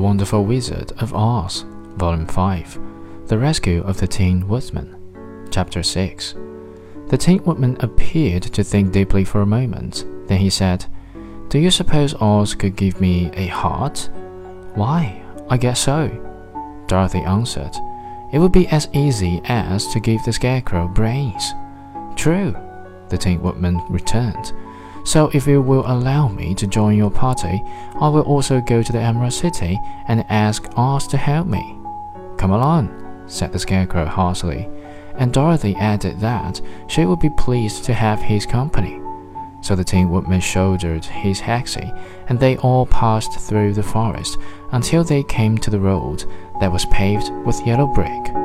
Wonderful Wizard of Oz, Volume 5 The Rescue of the Tin Woodman, Chapter 6. The Tin Woodman appeared to think deeply for a moment. Then he said, Do you suppose Oz could give me a heart? Why, I guess so. Dorothy answered, It would be as easy as to give the Scarecrow brains. True, the Tin Woodman returned. So if you will allow me to join your party, I will also go to the Emerald City and ask Oz to help me. Come along, said the Scarecrow heartily, and Dorothy added that she would be pleased to have his company. So the Tin Woodman shouldered his taxi, and they all passed through the forest until they came to the road that was paved with yellow brick.